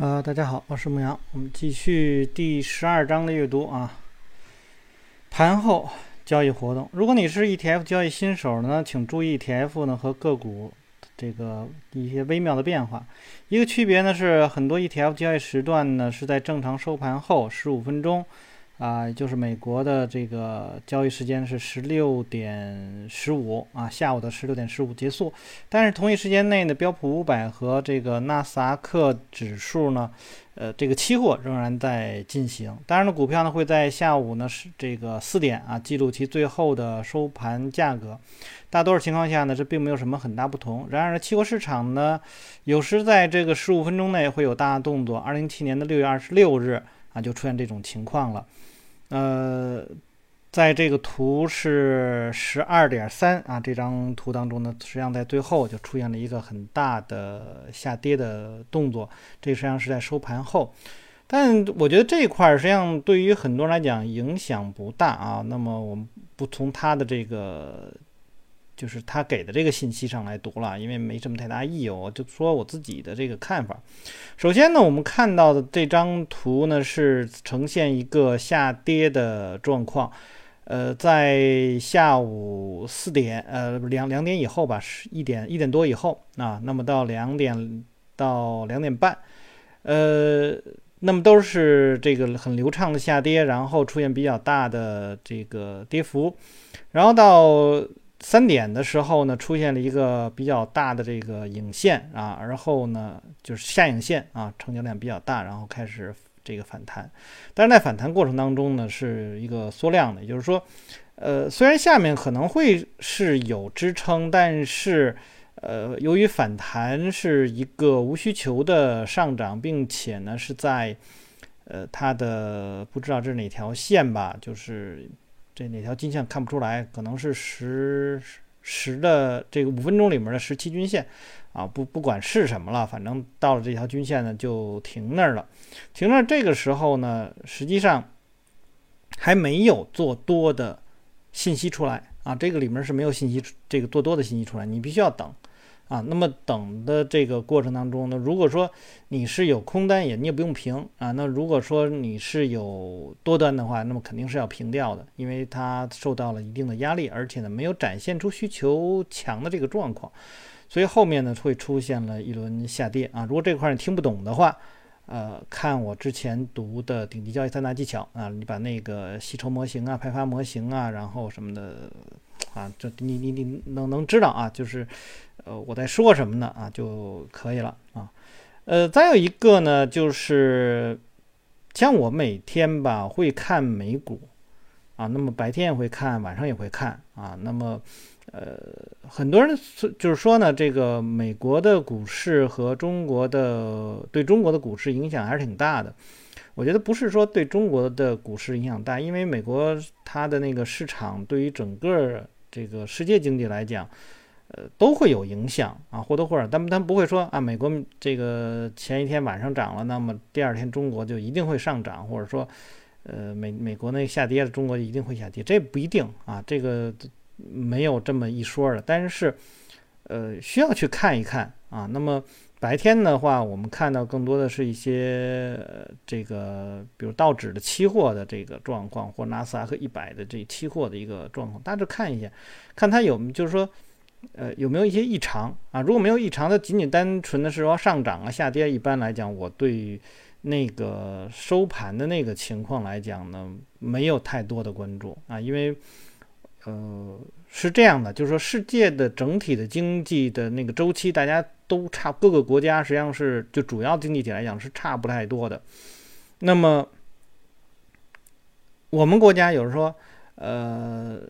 呃，大家好，我是牧羊，我们继续第十二章的阅读啊。盘后交易活动，如果你是 ETF 交易新手呢，请注意 ETF 呢和个股这个一些微妙的变化。一个区别呢是，很多 ETF 交易时段呢是在正常收盘后十五分钟。啊，就是美国的这个交易时间是十六点十五啊，下午的十六点十五结束。但是同一时间内呢，标普五百和这个纳斯达克指数呢，呃，这个期货仍然在进行。当然了，股票呢会在下午呢是这个四点啊记录其最后的收盘价格。大多数情况下呢，这并没有什么很大不同。然而，期货市场呢，有时在这个十五分钟内会有大动作。二零一七年的六月二十六日啊，就出现这种情况了。呃，在这个图是十二点三啊，这张图当中呢，实际上在最后就出现了一个很大的下跌的动作，这实际上是在收盘后。但我觉得这一块实际上对于很多人来讲影响不大啊。那么我们不从它的这个。就是他给的这个信息上来读了，因为没什么太大意义，我就说我自己的这个看法。首先呢，我们看到的这张图呢是呈现一个下跌的状况，呃，在下午四点，呃，两两点以后吧，是一点一点多以后啊，那么到两点到两点半，呃，那么都是这个很流畅的下跌，然后出现比较大的这个跌幅，然后到。三点的时候呢，出现了一个比较大的这个影线啊，而后呢就是下影线啊，成交量比较大，然后开始这个反弹。但是在反弹过程当中呢，是一个缩量的，也就是说，呃，虽然下面可能会是有支撑，但是呃，由于反弹是一个无需求的上涨，并且呢是在呃它的不知道这是哪条线吧，就是。这哪条均线看不出来？可能是十十的这个五分钟里面的十七均线啊，不不管是什么了，反正到了这条均线呢就停那儿了。停那儿这个时候呢，实际上还没有做多的信息出来啊，这个里面是没有信息这个做多的信息出来，你必须要等。啊，那么等的这个过程当中呢，如果说你是有空单也你也不用平啊，那如果说你是有多单的话，那么肯定是要平掉的，因为它受到了一定的压力，而且呢没有展现出需求强的这个状况，所以后面呢会出现了一轮下跌啊。如果这块你听不懂的话，呃，看我之前读的顶级交易三大技巧啊，你把那个吸筹模型啊、派发模型啊，然后什么的。啊，这你你你能能知道啊，就是，呃，我在说什么呢啊就可以了啊，呃，再有一个呢，就是像我每天吧会看美股啊，那么白天也会看，晚上也会看啊，那么呃，很多人就是说呢，这个美国的股市和中国的对中国的股市影响还是挺大的。我觉得不是说对中国的股市影响大，因为美国它的那个市场对于整个这个世界经济来讲，呃，都会有影响啊，或多或少，但但不会说啊，美国这个前一天晚上涨了，那么第二天中国就一定会上涨，或者说，呃，美美国那下跌了，中国就一定会下跌，这不一定啊，这个没有这么一说的，但是，呃，需要去看一看啊，那么。白天的话，我们看到更多的是一些呃这个，比如道指的期货的这个状况，或纳斯达克一百的这期货的一个状况，大致看一下，看它有就是说，呃，有没有一些异常啊？如果没有异常它，仅仅单纯的是说上涨啊、下跌，一般来讲，我对那个收盘的那个情况来讲呢，没有太多的关注啊，因为，呃，是这样的，就是说世界的整体的经济的那个周期，大家。都差，各个国家实际上是就主要经济体来讲是差不太多的。那么我们国家有人说，呃，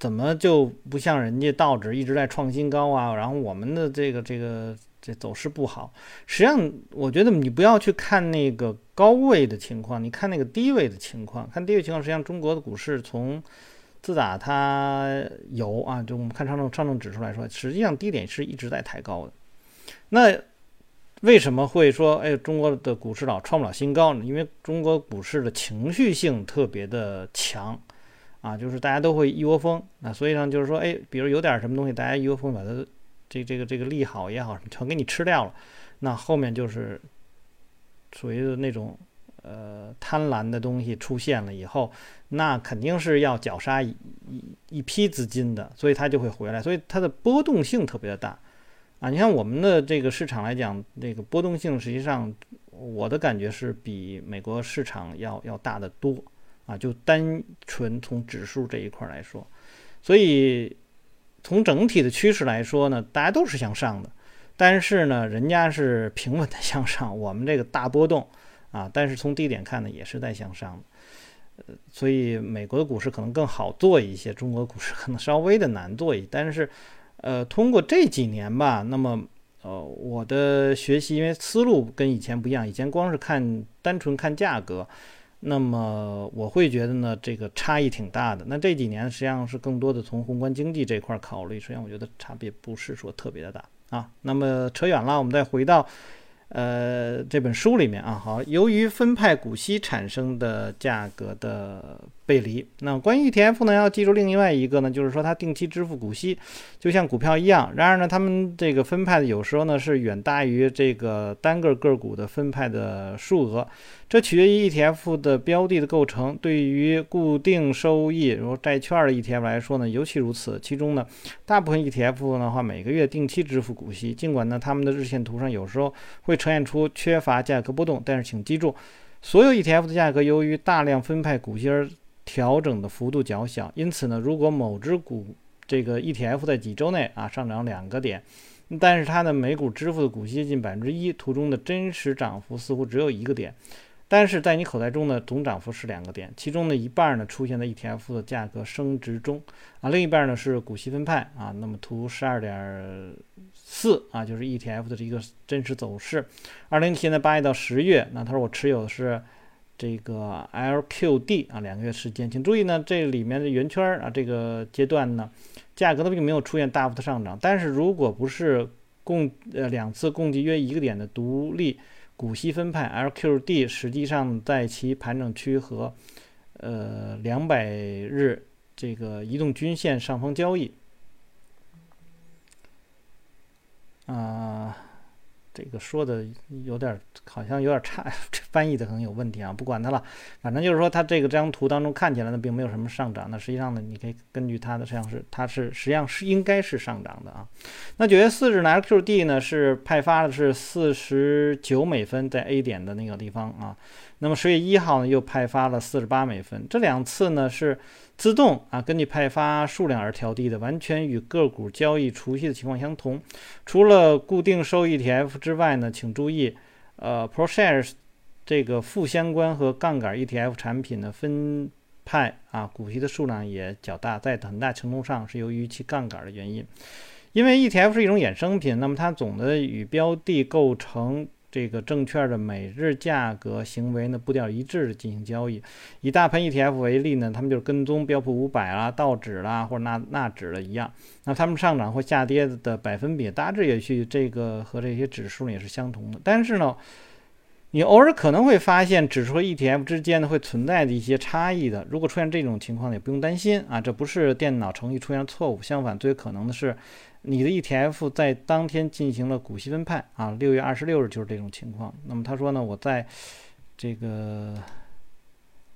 怎么就不像人家道指一直在创新高啊？然后我们的这个这个这走势不好。实际上，我觉得你不要去看那个高位的情况，你看那个低位的情况。看低位情况，实际上中国的股市从自打它有啊，就我们看上证上证指数来说，实际上低点是一直在抬高的。那为什么会说哎，中国的股市老创不了新高呢？因为中国股市的情绪性特别的强啊，就是大家都会一窝蜂啊，所以呢，就是说哎，比如有点什么东西，大家一窝蜂把它这这个这个利好也好，全给你吃掉了，那后面就是属于那种呃贪婪的东西出现了以后，那肯定是要绞杀一一一批资金的，所以它就会回来，所以它的波动性特别的大啊。你看我们的这个市场来讲，这个波动性实际上我的感觉是比美国市场要要大得多啊，就单纯从指数这一块来说，所以。从整体的趋势来说呢，大家都是向上的，但是呢，人家是平稳的向上，我们这个大波动啊，但是从低点看呢，也是在向上的，所以美国的股市可能更好做一些，中国股市可能稍微的难做一些，但是，呃，通过这几年吧，那么，呃，我的学习因为思路跟以前不一样，以前光是看单纯看价格。那么我会觉得呢，这个差异挺大的。那这几年实际上是更多的从宏观经济这块考虑，实际上我觉得差别不是说特别的大啊。那么扯远了，我们再回到。呃，这本书里面啊，好，由于分派股息产生的价格的背离，那关于 ETF 呢，要记住另外一个呢，就是说它定期支付股息，就像股票一样。然而呢，他们这个分派的有时候呢是远大于这个单个个股的分派的数额，这取决于 ETF 的标的的构成。对于固定收益，如债券的 ETF 来说呢，尤其如此。其中呢，大部分 ETF 的话，每个月定期支付股息，尽管呢，他们的日线图上有时候会。呈现出缺乏价格波动，但是请记住，所有 ETF 的价格由于大量分派股息而调整的幅度较小。因此呢，如果某只股这个 ETF 在几周内啊上涨两个点，但是它的每股支付的股息近百分之一，图中的真实涨幅似乎只有一个点。但是在你口袋中的总涨幅是两个点，其中的一半呢出现在 ETF 的价格升值中啊，另一半呢是股息分派啊。那么图十二点四啊，就是 ETF 的这个真实走势。二零现在八月到十月，那他说我持有的是这个 LQD 啊，两个月时间，请注意呢，这里面的圆圈啊，这个阶段呢，价格呢并没有出现大幅的上涨，但是如果不是共呃两次共计约一个点的独立。股息分派 LQD 实际上在其盘整区和呃两百日这个移动均线上方交易啊。这个说的有点好像有点差，这 翻译的可能有问题啊，不管它了，反正就是说它这个这张图当中看起来呢并没有什么上涨，那实际上呢你可以根据它的实际上是它是实际上是应该是上涨的啊。那九月四日呢，LQD 呢是派发的是四十九美分在 A 点的那个地方啊。那么十月一号呢，又派发了四十八美分。这两次呢是自动啊，根据派发数量而调低的，完全与个股交易除息的情况相同。除了固定收益 ETF 之外呢，请注意，呃，ProShares 这个负相关和杠杆 ETF 产品的分派啊，股息的数量也较大，在很大程度上是由于其杠杆的原因。因为 ETF 是一种衍生品，那么它总的与标的构成。这个证券的每日价格行为呢步调一致的进行交易。以大盘 ETF 为例呢，他们就是跟踪标普五百啦、道指啦或者纳纳指的一样。那他们上涨或下跌的百分比大致也去这个和这些指数也是相同的。但是呢，你偶尔可能会发现指数和 ETF 之间呢会存在的一些差异的。如果出现这种情况呢，也不用担心啊，这不是电脑程序出现错误，相反最可能的是。你的 ETF 在当天进行了股息分派啊，六月二十六日就是这种情况。那么他说呢，我在这个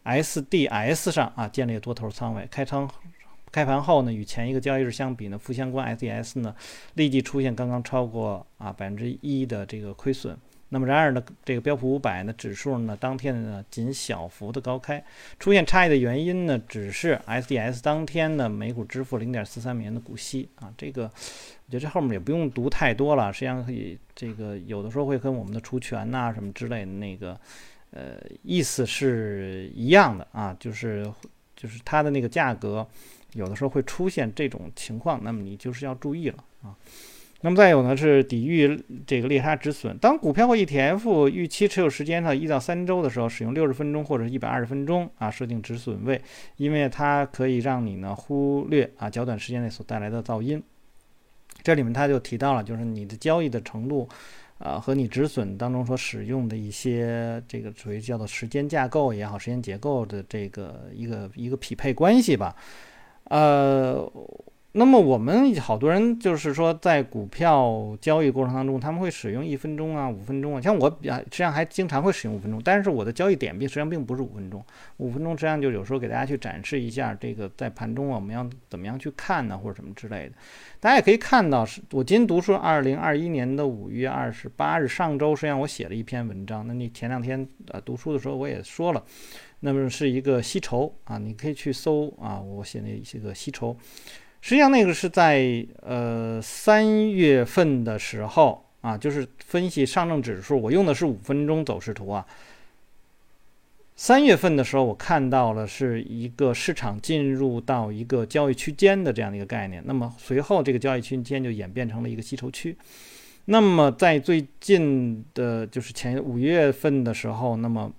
SDS 上啊建立了多头仓位，开仓开盘后呢，与前一个交易日相比呢，负相关 SDS 呢立即出现刚刚超过啊百分之一的这个亏损。那么，然而呢，这个标普五百呢指数呢，当天呢仅小幅的高开，出现差异的原因呢，只是 SDS 当天呢每股支付零点四三美元的股息啊。这个我觉得这后面也不用读太多了，实际上可以这个有的时候会跟我们的除权呐什么之类的那个呃意思是一样的啊，就是就是它的那个价格有的时候会出现这种情况，那么你就是要注意了啊。那么再有呢，是抵御这个猎杀止损。当股票或 ETF 预期持有时间呢一到三周的时候，使用六十分钟或者一百二十分钟啊设定止损位，因为它可以让你呢忽略啊较短时间内所带来的噪音。这里面他就提到了，就是你的交易的程度，啊和你止损当中所使用的一些这个属于叫做时间架构也好，时间结构的这个一个一个匹配关系吧，呃。那么我们好多人就是说，在股票交易过程当中，他们会使用一分钟啊、五分钟啊。像我比较，实际上还经常会使用五分钟，但是我的交易点并实际上并不是五分钟。五分钟实际上就有时候给大家去展示一下这个在盘中我们要怎么样去看呢，或者什么之类的。大家也可以看到，是我今天读书，二零二一年的五月二十八日，上周实际上我写了一篇文章。那你前两天呃读书的时候我也说了，那么是一个吸筹啊，你可以去搜啊，我写的一些个吸筹。实际上，那个是在呃三月份的时候啊，就是分析上证指数，我用的是五分钟走势图啊。三月份的时候，我看到了是一个市场进入到一个交易区间的这样的一个概念。那么随后这个交易区间就演变成了一个吸筹区。那么在最近的，就是前五月份的时候，那么。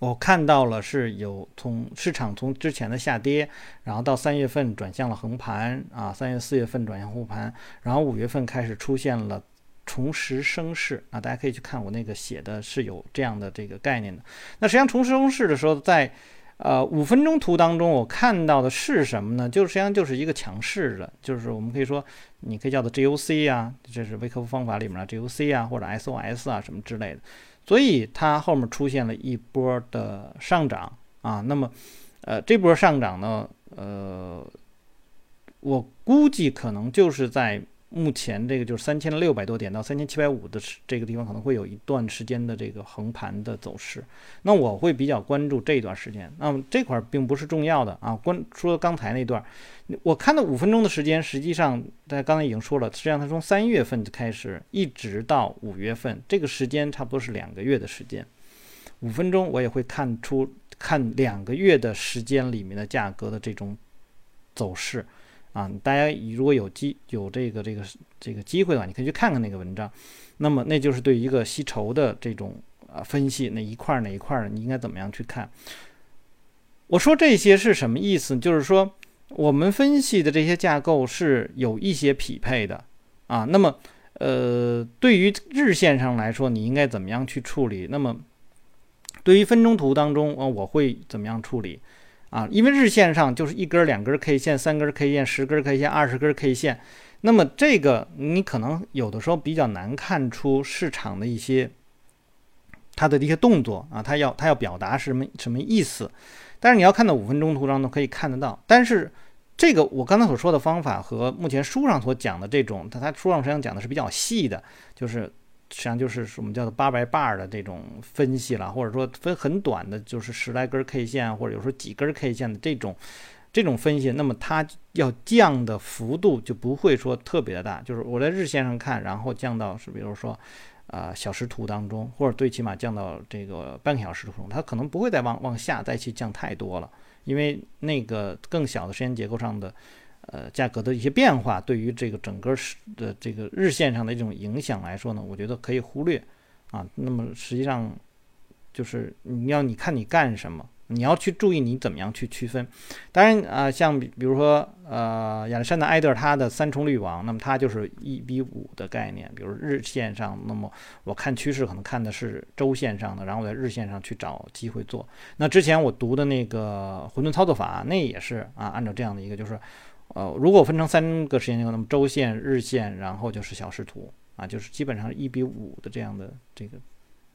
我看到了是有从市场从之前的下跌，然后到三月份转向了横盘啊，三月四月份转向护盘，然后五月份开始出现了重拾升势啊，大家可以去看我那个写的是有这样的这个概念的。那实际上重拾升势的时候，在呃五分钟图当中，我看到的是什么呢？就实际上就是一个强势的，就是我们可以说你可以叫做 GOC 啊，这是微客服方法里面的 GOC 啊，或者 SOS 啊什么之类的。所以它后面出现了一波的上涨啊，那么，呃，这波上涨呢，呃，我估计可能就是在。目前这个就是三千六百多点到三千七百五的这个地方可能会有一段时间的这个横盘的走势，那我会比较关注这一段时间。那么这块并不是重要的啊，关说刚才那段，我看到五分钟的时间，实际上大家刚才已经说了，实际上它从三月份就开始一直到五月份，这个时间差不多是两个月的时间。五分钟我也会看出看两个月的时间里面的价格的这种走势。啊，大家如果有机有这个这个这个机会的话，你可以去看看那个文章。那么，那就是对一个吸筹的这种啊分析，哪一块儿哪一块儿你应该怎么样去看？我说这些是什么意思？就是说，我们分析的这些架构是有一些匹配的啊。那么，呃，对于日线上来说，你应该怎么样去处理？那么，对于分钟图当中啊，我会怎么样处理？啊，因为日线上就是一根、两根 K 线、三根 K 线、十根 K 线、二十根 K 线，那么这个你可能有的时候比较难看出市场的一些它的一些动作啊，它要它要表达是什么什么意思？但是你要看到五分钟图上都可以看得到。但是这个我刚才所说的方法和目前书上所讲的这种，它它书上实际上讲的是比较细的，就是。实际上就是我们叫做八百 bar 的这种分析了，或者说分很短的，就是十来根 K 线，或者有时候几根 K 线的这种这种分析，那么它要降的幅度就不会说特别的大。就是我在日线上看，然后降到是比如说啊小时图当中，或者最起码降到这个半个小时图中，它可能不会再往往下再去降太多了，因为那个更小的时间结构上的。呃，价格的一些变化对于这个整个是的这个日线上的这种影响来说呢，我觉得可以忽略啊。那么实际上就是你要你看你干什么，你要去注意你怎么样去区分。当然啊，像比如说呃亚历山大埃德他的三重滤网，那么它就是一比五的概念。比如日线上，那么我看趋势可能看的是周线上的，然后我在日线上去找机会做。那之前我读的那个混沌操作法，那也是啊，按照这样的一个就是。呃，如果分成三个时间结构，那么周线、日线，然后就是小时图啊，就是基本上一比五的这样的这个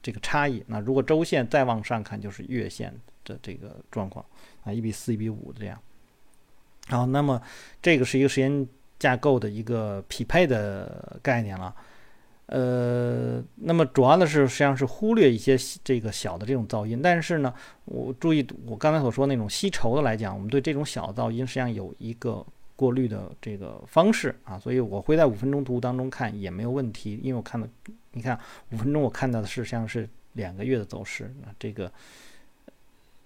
这个差异。那如果周线再往上看，就是月线的这个状况啊，一比四、一比五的这样。好，那么这个是一个时间架构的一个匹配的概念了。呃，那么主要的是实际上是忽略一些这个小的这种噪音，但是呢，我注意我刚才所说那种吸筹的来讲，我们对这种小噪音实际上有一个。过滤的这个方式啊，所以我会在五分钟图当中看也没有问题，因为我看的，你看五分钟我看到的是像是两个月的走势啊，这个。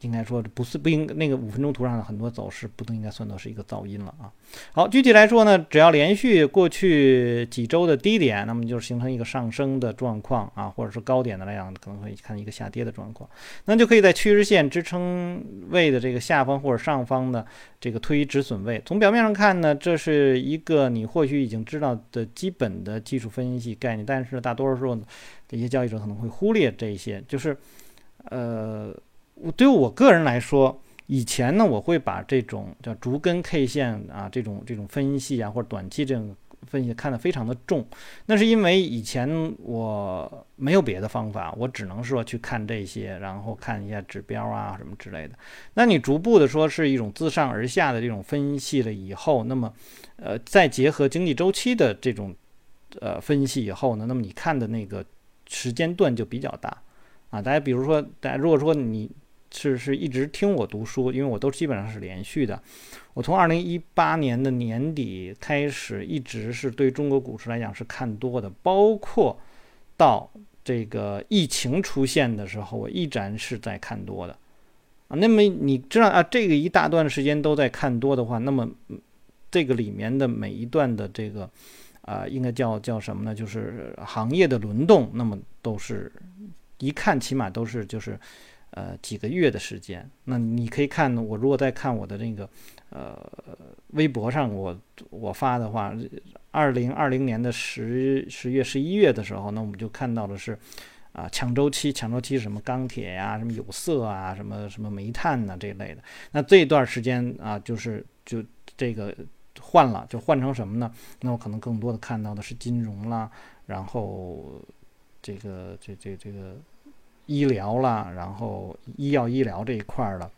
应该说不是不应那个五分钟图上的很多走势不都应该算作是一个噪音了啊。好，具体来说呢，只要连续过去几周的低点，那么就是形成一个上升的状况啊，或者是高点的那样，可能会看一个下跌的状况，那就可以在趋势线支撑位的这个下方或者上方的这个推止损位。从表面上看呢，这是一个你或许已经知道的基本的技术分析概念，但是大多数时候这些交易者可能会忽略这些，就是呃。对于我个人来说，以前呢，我会把这种叫逐根 K 线啊，这种这种分析啊，或者短期这种分析看得非常的重。那是因为以前我没有别的方法，我只能说去看这些，然后看一下指标啊什么之类的。那你逐步的说是一种自上而下的这种分析了以后，那么呃，再结合经济周期的这种呃分析以后呢，那么你看的那个时间段就比较大啊。大家比如说，大家如果说你。是是一直听我读书，因为我都基本上是连续的。我从二零一八年的年底开始，一直是对中国股市来讲是看多的，包括到这个疫情出现的时候，我依然是在看多的啊。那么你知道啊，这个一大段时间都在看多的话，那么这个里面的每一段的这个啊，应该叫叫什么呢？就是行业的轮动，那么都是一看起码都是就是。呃，几个月的时间，那你可以看，我如果在看我的那个呃微博上，我我发的话，二零二零年的十十月、十一月的时候，那我们就看到的是啊，抢周期，抢周期什么钢铁呀、什么有色啊、什么什么煤炭呐这一类的。那这段时间啊，就是就这个换了，就换成什么呢？那我可能更多的看到的是金融啦，然后这个这这这个。医疗啦，然后医药医疗这一块儿了，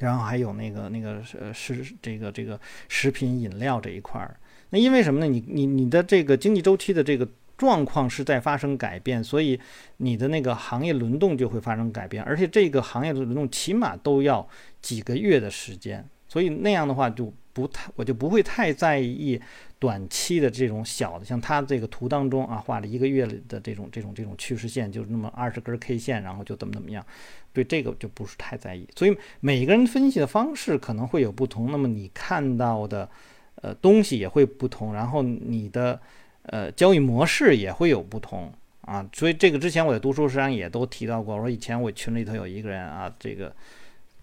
然后还有那个那个呃是这个这个食品饮料这一块儿。那因为什么呢？你你你的这个经济周期的这个状况是在发生改变，所以你的那个行业轮动就会发生改变，而且这个行业的轮动起码都要几个月的时间，所以那样的话就不太我就不会太在意。短期的这种小的，像它这个图当中啊，画了一个月的这种这种这种趋势线，就是那么二十根 K 线，然后就怎么怎么样，对这个就不是太在意。所以每个人分析的方式可能会有不同，那么你看到的呃东西也会不同，然后你的呃交易模式也会有不同啊。所以这个之前我在读书时上也都提到过，我说以前我群里头有一个人啊，这个。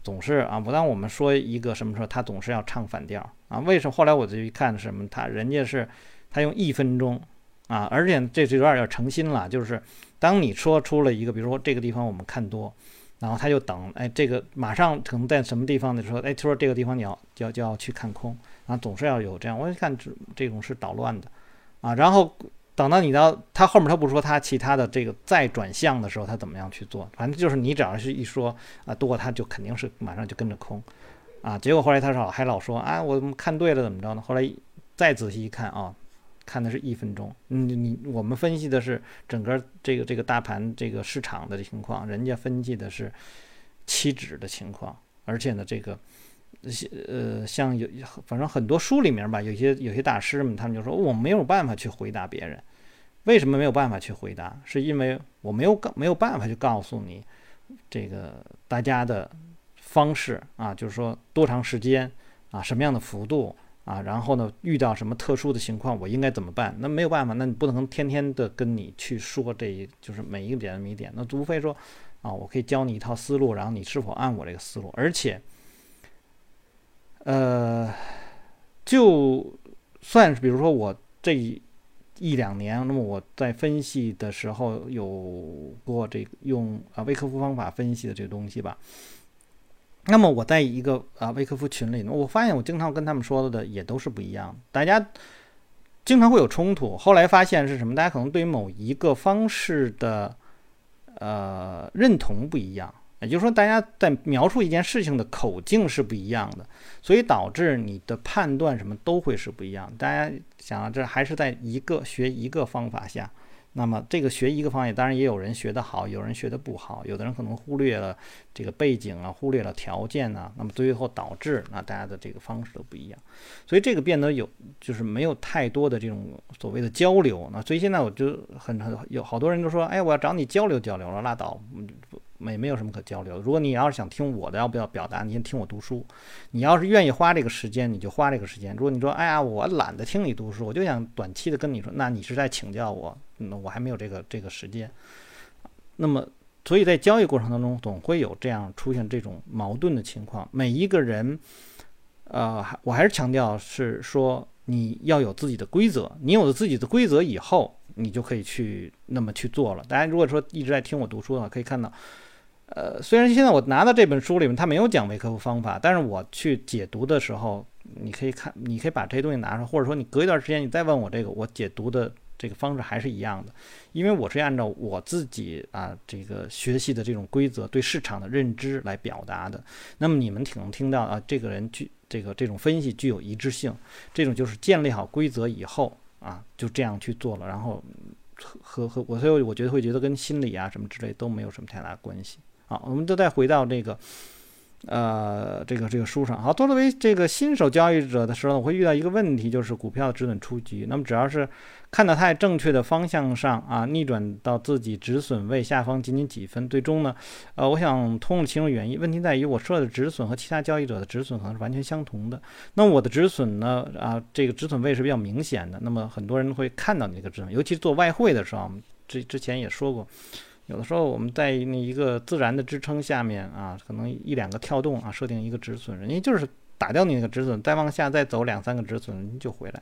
总是啊，不当我们说一个什么时候，他总是要唱反调啊。为什么？后来我就一看什么，他人家是他用一分钟啊，而且这就有点要诚心了，就是当你说出了一个，比如说这个地方我们看多，然后他就等，哎，这个马上可能在什么地方的时候，哎，他说这个地方你要就要就要去看空啊，总是要有这样。我一看这这种是捣乱的啊，然后。等到你到他后面，他不说他其他的这个再转向的时候，他怎么样去做？反正就是你只要是一说啊多，他就肯定是马上就跟着空，啊，结果后来他老还老说啊，我看对了怎么着呢？后来再仔细一看啊，看的是一分钟，你你我们分析的是整个这个这个大盘这个市场的情况，人家分析的是期指的情况，而且呢这个。些呃，像有反正很多书里面吧，有些有些大师们，他们就说我没有办法去回答别人。为什么没有办法去回答？是因为我没有告没有办法去告诉你这个大家的方式啊，就是说多长时间啊，什么样的幅度啊，然后呢，遇到什么特殊的情况，我应该怎么办？那没有办法，那你不能天天的跟你去说这一就是每一个点谜点，那无非说啊，我可以教你一套思路，然后你是否按我这个思路，而且。呃，就算是比如说我这一两年，那么我在分析的时候有过这个用啊微客服方法分析的这个东西吧。那么我在一个啊微客服群里呢，我发现我经常跟他们说的也都是不一样，大家经常会有冲突。后来发现是什么？大家可能对于某一个方式的呃认同不一样。也就是说，大家在描述一件事情的口径是不一样的，所以导致你的判断什么都会是不一样。大家想，这还是在一个学一个方法下。那么这个学一个方法，当然也有人学得好，有人学得不好，有的人可能忽略了这个背景啊，忽略了条件啊，那么最后导致那大家的这个方式都不一样，所以这个变得有就是没有太多的这种所谓的交流。那所以现在我就很很有好多人都说，哎，我要找你交流交流了，拉倒，没没有什么可交流。如果你要是想听我的要不要表达，你先听我读书。你要是愿意花这个时间，你就花这个时间。如果你说，哎呀，我懒得听你读书，我就想短期的跟你说，那你是在请教我。那我还没有这个这个时间，那么所以在交易过程当中总会有这样出现这种矛盾的情况。每一个人，呃，我还是强调是说你要有自己的规则，你有了自己的规则以后，你就可以去那么去做了。大家如果说一直在听我读书的话，可以看到，呃，虽然现在我拿到这本书里面，它没有讲微克服方法，但是我去解读的时候，你可以看，你可以把这些东西拿出来，或者说你隔一段时间你再问我这个，我解读的这个方式还是一样的，因为我是按照我自己啊这个学习的这种规则对市场的认知来表达的。那么你们挺能听到啊，这个人具这个这种分析具有一致性，这种就是建立好规则以后啊，就这样去做了，然后和和我所以我觉得会觉得跟心理啊什么之类都没有什么太大关系。好，我们就再回到这个，呃，这个这个书上。好，作为这个新手交易者的时候，我会遇到一个问题，就是股票的止损出局。那么只要是看到它正确的方向上啊，逆转到自己止损位下方仅仅几分，最终呢，呃，我想通了其中原因。问题在于我设的止损和其他交易者的止损可能是完全相同的。那我的止损呢，啊，这个止损位是比较明显的。那么很多人会看到那个止损，尤其做外汇的时候，之之前也说过。有的时候我们在那一个自然的支撑下面啊，可能一两个跳动啊，设定一个止损，人家就是打掉你那个止损，再往下再走两三个止损，就回来。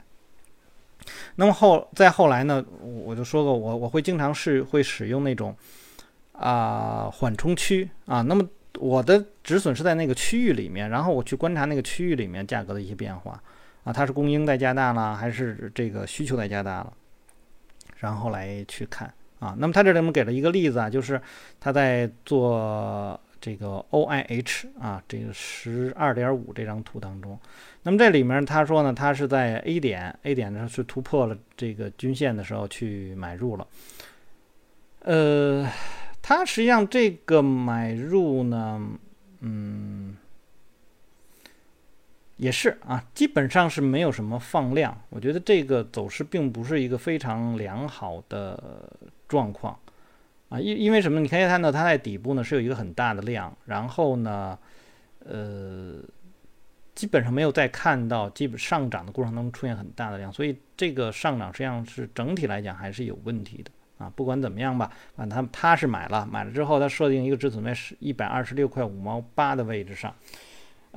那么后再后来呢，我就说过，我我会经常是会使用那种啊缓冲区啊，那么我的止损是在那个区域里面，然后我去观察那个区域里面价格的一些变化啊，它是供应在加大了，还是这个需求在加大了，然后来去看。啊，那么他这里面给了一个例子啊，就是他在做这个 O I H 啊，这个十二点五这张图当中，那么这里面他说呢，他是在 A 点 A 点呢是突破了这个均线的时候去买入了，呃，他实际上这个买入呢，嗯。也是啊，基本上是没有什么放量。我觉得这个走势并不是一个非常良好的状况啊，因因为什么？你可以看到它在底部呢是有一个很大的量，然后呢，呃，基本上没有再看到基本上涨的过程当中出现很大的量，所以这个上涨实际上是整体来讲还是有问题的啊。不管怎么样吧，啊，他他是买了，买了之后他设定一个止损位是一百二十六块五毛八的位置上。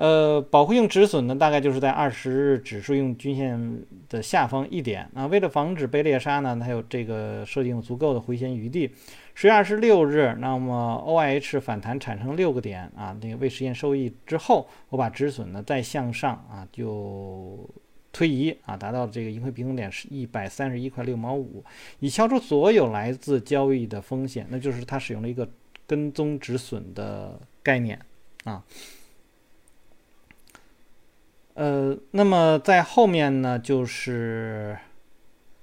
呃，保护性止损呢，大概就是在二十日指数用均线的下方一点啊。为了防止被猎杀呢，它有这个设定足够的回旋余地。十月二十六日，那么 O I H 反弹产生六个点啊，那个未实现收益之后，我把止损呢再向上啊，就推移啊，达到这个盈亏平衡点是一百三十一块六毛五，以消除所有来自交易的风险。那就是它使用了一个跟踪止损的概念啊。呃，那么在后面呢，就是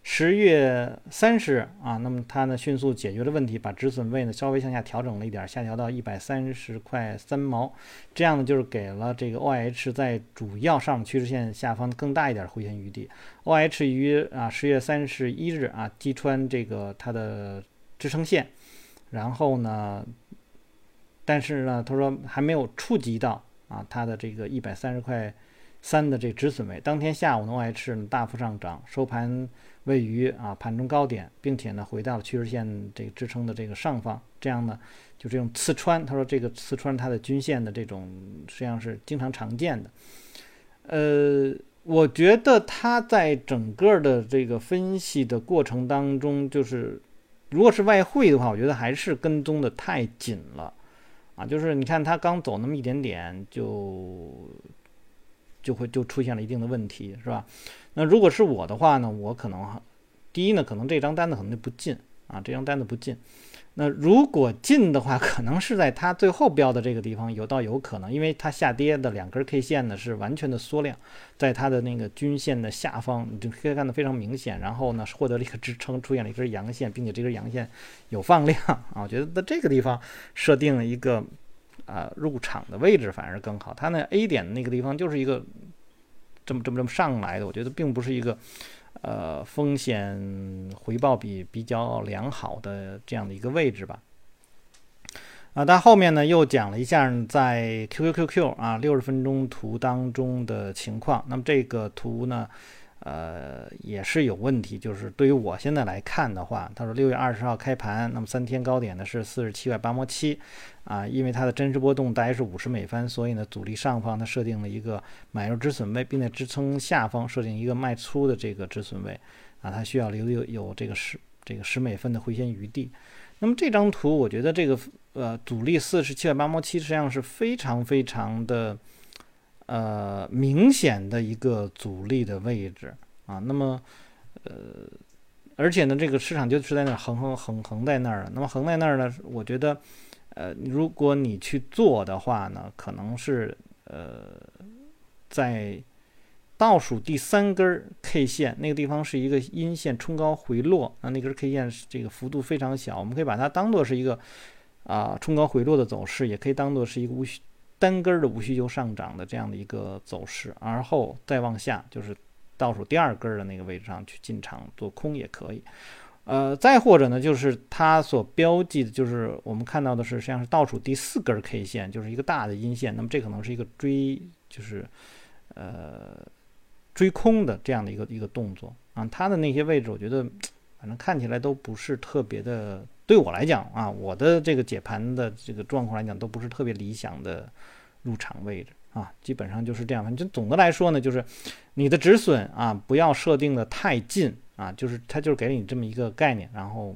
十月三十日啊，那么它呢迅速解决了问题，把止损位呢稍微向下调整了一点，下调到一百三十块三毛，这样呢就是给了这个 O H 在主要上趋势线下方更大一点的回旋余地。O H 于啊十月三十一日啊击穿这个它的支撑线，然后呢，但是呢他说还没有触及到啊它的这个一百三十块。三的这止损位，当天下午呢，OH 大幅上涨，收盘位于啊盘中高点，并且呢回到了趋势线这个支撑的这个上方，这样呢就这种刺穿，他说这个刺穿它的均线的这种实际上是经常常见的。呃，我觉得他在整个的这个分析的过程当中，就是如果是外汇的话，我觉得还是跟踪的太紧了啊，就是你看他刚走那么一点点就。就会就出现了一定的问题，是吧？那如果是我的话呢，我可能第一呢，可能这张单子可能就不进啊，这张单子不进。那如果进的话，可能是在它最后标的这个地方有倒有可能，因为它下跌的两根 K 线呢是完全的缩量，在它的那个均线的下方，你就可以看得非常明显。然后呢，获得了一个支撑，出现了一根阳线，并且这根阳线有放量啊，我觉得在这个地方设定了一个。啊，入场的位置反而更好。它那 A 点的那个地方就是一个这么这么这么上来的，我觉得并不是一个呃风险回报比比较良好的这样的一个位置吧。啊，但后面呢又讲了一下在 QQQQ 啊六十分钟图当中的情况。那么这个图呢？呃，也是有问题，就是对于我现在来看的话，他说六月二十号开盘，那么三天高点呢是四十七块八毛七，啊，因为它的真实波动大约是五十美分，所以呢阻力上方它设定了一个买入止损位，并在支撑下方设定一个卖出的这个止损位，啊，它需要留有有这个十这个十美分的回旋余地。那么这张图我觉得这个呃阻力四十七块八毛七，实际上是非常非常的呃明显的一个阻力的位置啊。那么呃，而且呢，这个市场就是在那儿横横横横在那儿了。那么横在那儿呢，我觉得呃，如果你去做的话呢，可能是呃在。倒数第三根 K 线那个地方是一个阴线冲高回落，那那根 K 线这个幅度非常小，我们可以把它当做是一个啊冲高回落的走势，也可以当做是一个无需单根的无需求上涨的这样的一个走势，而后再往下就是倒数第二根的那个位置上去进场做空也可以。呃，再或者呢，就是它所标记的，就是我们看到的是实际上是倒数第四根 K 线，就是一个大的阴线，那么这可能是一个追，就是呃。追空的这样的一个一个动作啊，它的那些位置，我觉得反正看起来都不是特别的，对我来讲啊，我的这个解盘的这个状况来讲，都不是特别理想的入场位置啊，基本上就是这样。反正总的来说呢，就是你的止损啊，不要设定的太近啊，就是它就是给你这么一个概念，然后。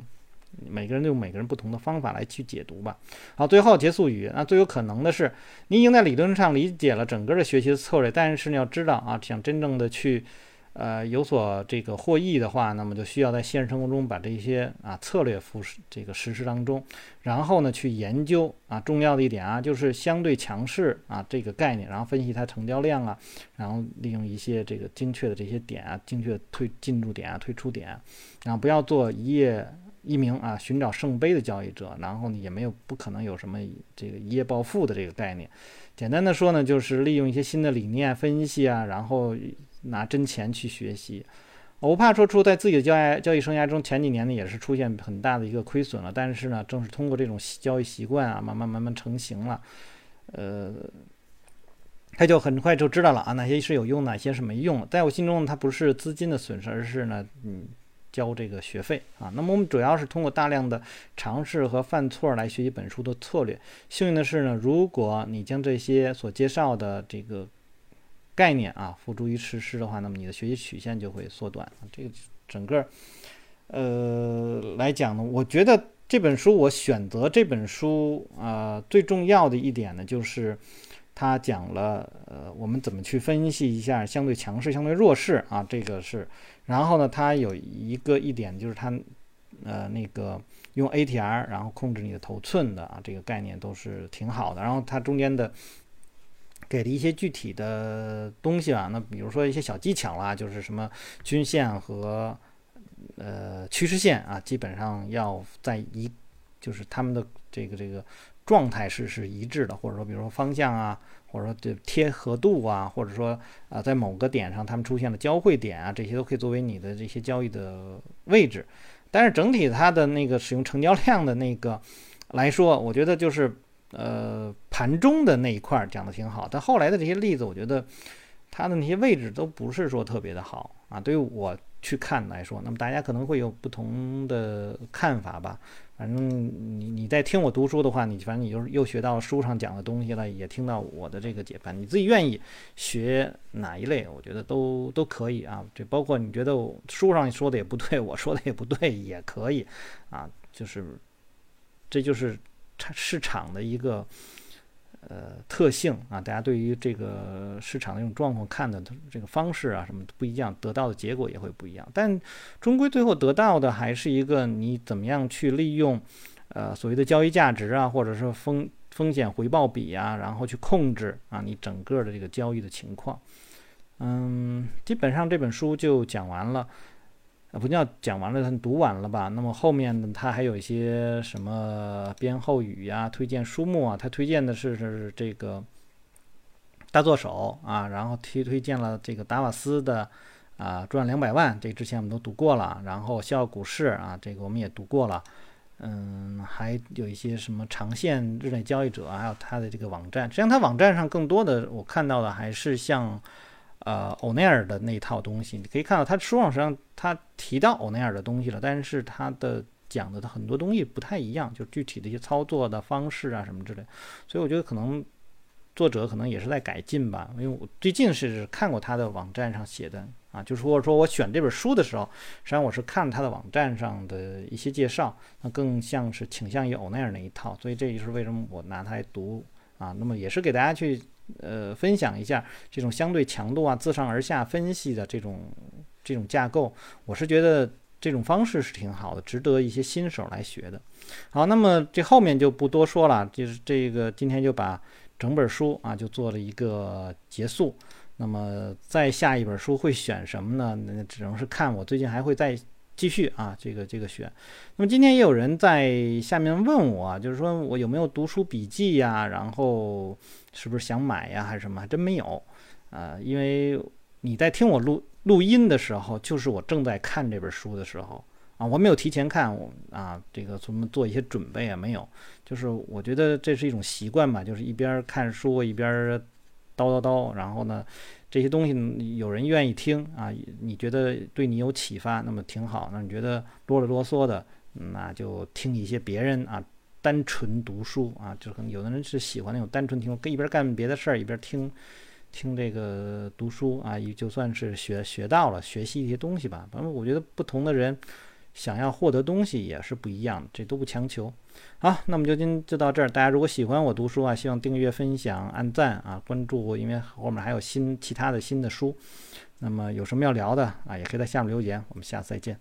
每个人用每个人不同的方法来去解读吧。好，最后结束语，那最有可能的是，你已经在理论上理解了整个的学习的策略，但是你要知道啊，想真正的去，呃，有所这个获益的话，那么就需要在现实生活中把这些啊策略复这个实施当中，然后呢去研究啊重要的一点啊，就是相对强势啊这个概念，然后分析它成交量啊，然后利用一些这个精确的这些点啊，精确退进驻点啊，退出点，然后不要做一夜。一名啊寻找圣杯的交易者，然后呢也没有不可能有什么这个一夜暴富的这个概念。简单的说呢，就是利用一些新的理念分析啊，然后拿真钱去学习。我不怕说出在自己的交易交易生涯中前几年呢也是出现很大的一个亏损了，但是呢正是通过这种交易习惯啊，慢慢慢慢成型了，呃，他就很快就知道了啊哪些是有用，哪些是没用。在我心中，它不是资金的损失，而是呢嗯。交这个学费啊，那么我们主要是通过大量的尝试和犯错来学习本书的策略。幸运的是呢，如果你将这些所介绍的这个概念啊付诸于实施的话，那么你的学习曲线就会缩短。这个整个呃来讲呢，我觉得这本书我选择这本书啊最重要的一点呢，就是它讲了呃我们怎么去分析一下相对强势、相对弱势啊，这个是。然后呢，它有一个一点就是它，呃，那个用 ATR 然后控制你的头寸的啊，这个概念都是挺好的。然后它中间的给了一些具体的东西啊，那比如说一些小技巧啦，就是什么均线和呃趋势线啊，基本上要在一，就是他们的这个这个状态是是一致的，或者说比如说方向啊。或者说这贴合度啊，或者说啊，在某个点上它们出现了交汇点啊，这些都可以作为你的这些交易的位置。但是整体它的那个使用成交量的那个来说，我觉得就是呃盘中的那一块讲的挺好。但后来的这些例子，我觉得它的那些位置都不是说特别的好啊。对于我去看来说，那么大家可能会有不同的看法吧。反正你你在听我读书的话，你反正你就又学到书上讲的东西了，也听到我的这个解盘。你自己愿意学哪一类，我觉得都都可以啊。这包括你觉得书上说的也不对，我说的也不对，也可以啊。就是这就是市场的一个。呃，特性啊，大家对于这个市场的这种状况看的这个方式啊，什么不一样，得到的结果也会不一样。但终归最后得到的还是一个你怎么样去利用，呃，所谓的交易价值啊，或者说风风险回报比啊，然后去控制啊你整个的这个交易的情况。嗯，基本上这本书就讲完了。啊，不叫讲完了，他读完了吧？那么后面呢，他还有一些什么编后语呀、推荐书目啊？他推荐的是是这个大作手啊，然后推推荐了这个达瓦斯的啊赚两百万，这之前我们都读过了。然后笑傲股市啊，这个我们也读过了。嗯，还有一些什么长线日内交易者，还有他的这个网站。实际上，他网站上更多的我看到的还是像。呃，欧奈尔的那套东西，你可以看到他书上实际上他提到欧奈尔的东西了，但是他的讲的很多东西不太一样，就具体的一些操作的方式啊什么之类，所以我觉得可能作者可能也是在改进吧，因为我最近是看过他的网站上写的啊，就是或者说我选这本书的时候，实际上我是看他的网站上的一些介绍，那更像是倾向于欧奈尔那一套，所以这就是为什么我拿它来读啊。那么也是给大家去呃分享一下这种相对强度啊、自上而下分析的这种这种架构，我是觉得这种方式是挺好的，值得一些新手来学的。好，那么这后面就不多说了，就是这个今天就把。整本书啊，就做了一个结束。那么再下一本书会选什么呢？那只能是看我最近还会再继续啊，这个这个选。那么今天也有人在下面问我，就是说我有没有读书笔记呀？然后是不是想买呀？还是什么？还真没有啊，因为你在听我录录音的时候，就是我正在看这本书的时候。啊，我没有提前看，我啊，这个什么做一些准备啊，没有，就是我觉得这是一种习惯吧，就是一边看书一边叨叨叨，然后呢，这些东西有人愿意听啊，你觉得对你有启发，那么挺好。那你觉得啰里啰嗦的，那就听一些别人啊，单纯读书啊，就可能有的人是喜欢那种单纯听，跟一边干别的事儿一边听，听这个读书啊，也就算是学学到了，学习一些东西吧。反正我觉得不同的人。想要获得东西也是不一样的，这都不强求。好，那么就今就到这儿。大家如果喜欢我读书啊，希望订阅、分享、按赞啊，关注，因为后面还有新其他的新的书。那么有什么要聊的啊，也可以在下面留言。我们下次再见。